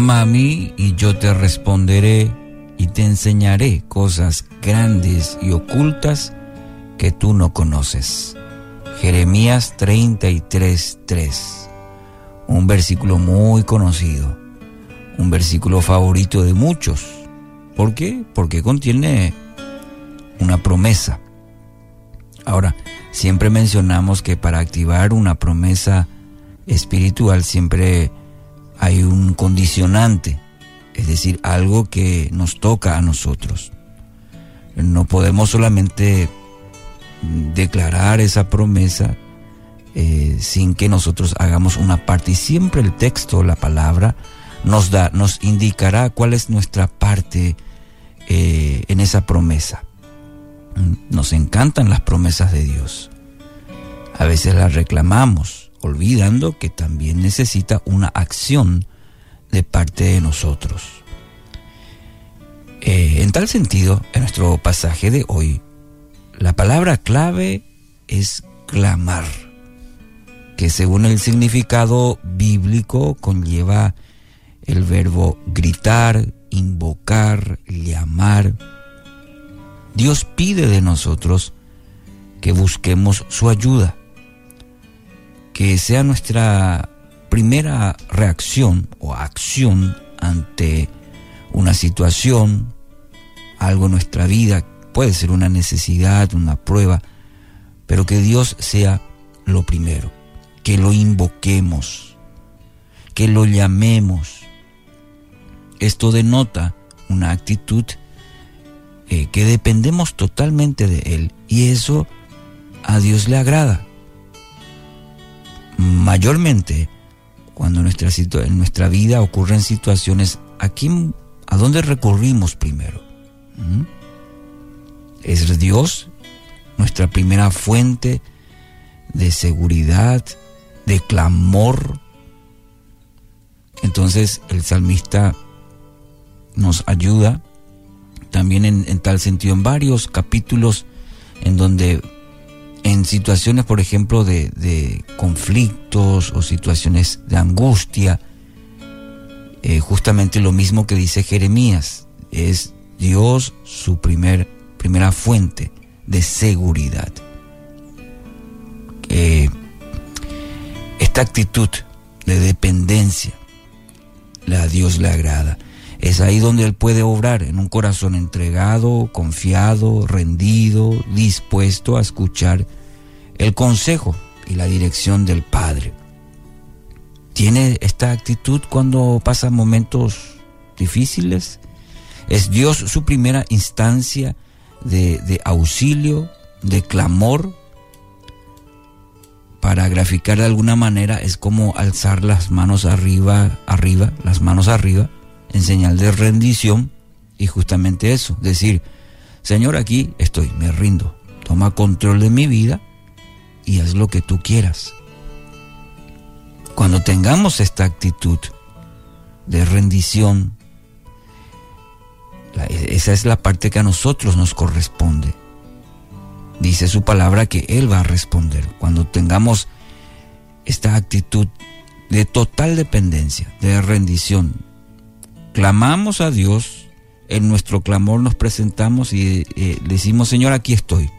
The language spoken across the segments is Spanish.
Clama a mí y yo te responderé y te enseñaré cosas grandes y ocultas que tú no conoces. Jeremías 33:3. Un versículo muy conocido, un versículo favorito de muchos. ¿Por qué? Porque contiene una promesa. Ahora, siempre mencionamos que para activar una promesa espiritual siempre hay un condicionante, es decir, algo que nos toca a nosotros. No podemos solamente declarar esa promesa eh, sin que nosotros hagamos una parte y siempre el texto, la palabra, nos da, nos indicará cuál es nuestra parte eh, en esa promesa. Nos encantan las promesas de Dios. A veces las reclamamos, olvidando que también necesita una acción de parte de nosotros. Eh, en tal sentido, en nuestro pasaje de hoy, la palabra clave es clamar, que según el significado bíblico conlleva el verbo gritar, invocar, llamar. Dios pide de nosotros que busquemos su ayuda, que sea nuestra primera reacción o acción ante una situación, algo en nuestra vida, puede ser una necesidad, una prueba, pero que Dios sea lo primero, que lo invoquemos, que lo llamemos. Esto denota una actitud eh, que dependemos totalmente de Él y eso a Dios le agrada. Mayormente, cuando nuestra, en nuestra vida ocurren situaciones, ¿a, quién, ¿a dónde recurrimos primero? ¿Mm? Es Dios nuestra primera fuente de seguridad, de clamor. Entonces el salmista nos ayuda también en, tal sentido en varios capítulos en donde en situaciones, por ejemplo, de, conflictos o situaciones de angustia, eh, justamente lo mismo que dice Jeremías, es Dios su primer, primera fuente de seguridad. esta actitud de dependencia a Dios le agrada. Es ahí donde Él puede obrar, en un corazón entregado, confiado, rendido, dispuesto a escuchar el consejo y la dirección del Padre. ¿Tiene esta actitud cuando pasa momentos difíciles? ¿Es Dios su primera instancia de, de auxilio, de clamor? Para graficar de alguna manera es como alzar las manos arriba, arriba, las manos arriba en señal de rendición y justamente eso, decir, Señor, aquí estoy, me rindo, toma control de mi vida y haz lo que tú quieras. Cuando tengamos esta actitud de rendición, esa es la parte que a nosotros nos corresponde. Dice su palabra que Él va a responder. Cuando tengamos esta actitud de total dependencia, de rendición, clamamos a Dios, en nuestro clamor nos presentamos y eh, decimos, Señor, aquí estoy.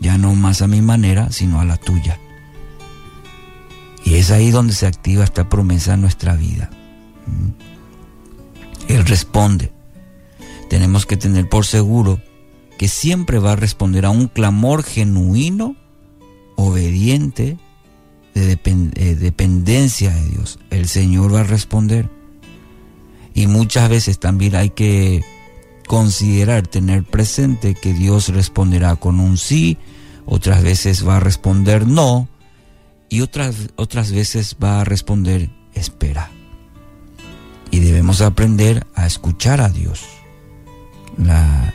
Ya no más a mi manera, sino a la tuya. Y es ahí donde se activa esta promesa en nuestra vida. ¿Mm? Él responde. Tenemos que tener por seguro que siempre va a responder a un clamor genuino, obediente, de eh, dependencia de Dios. El Señor va a responder. Y muchas veces también hay que considerar, tener presente que Dios responderá con un sí, otras veces va a responder no, y otras, otras veces va a responder espera. Y debemos aprender a escuchar a Dios. La,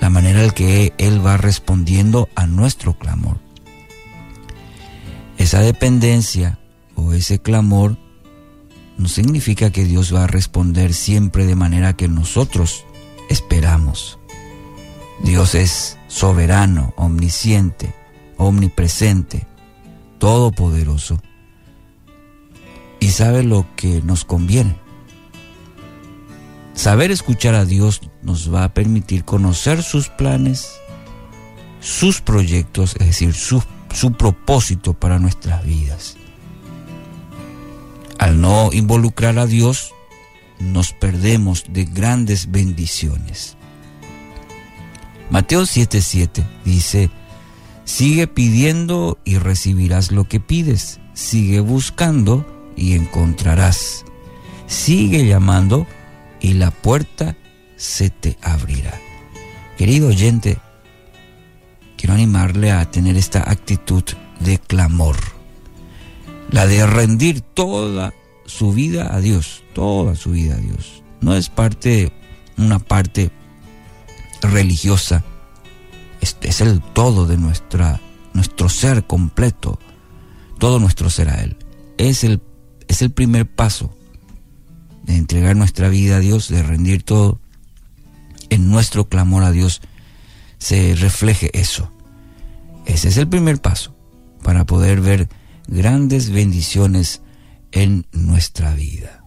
la manera en que Él va respondiendo a nuestro clamor. Esa dependencia o ese clamor no significa que Dios va a responder siempre de manera que nosotros esperamos. Dios es soberano, omnisciente, omnipresente, todopoderoso y sabe lo que nos conviene. Saber escuchar a Dios nos va a permitir conocer sus planes, sus proyectos, es decir, su, su propósito para nuestras vidas. Al no involucrar a Dios, nos perdemos de grandes bendiciones. Mateo 7:7 dice, sigue pidiendo y recibirás lo que pides, sigue buscando y encontrarás, sigue llamando y la puerta se te abrirá. Querido oyente, quiero animarle a tener esta actitud de clamor, la de rendir toda su vida a Dios, toda su vida a Dios. No es parte, una parte religiosa, es, es el todo de nuestra, nuestro ser completo, todo nuestro ser a Él. Es el, es el primer paso de entregar nuestra vida a Dios, de rendir todo. En nuestro clamor a Dios se refleje eso. Ese es el primer paso para poder ver grandes bendiciones en nuestra vida.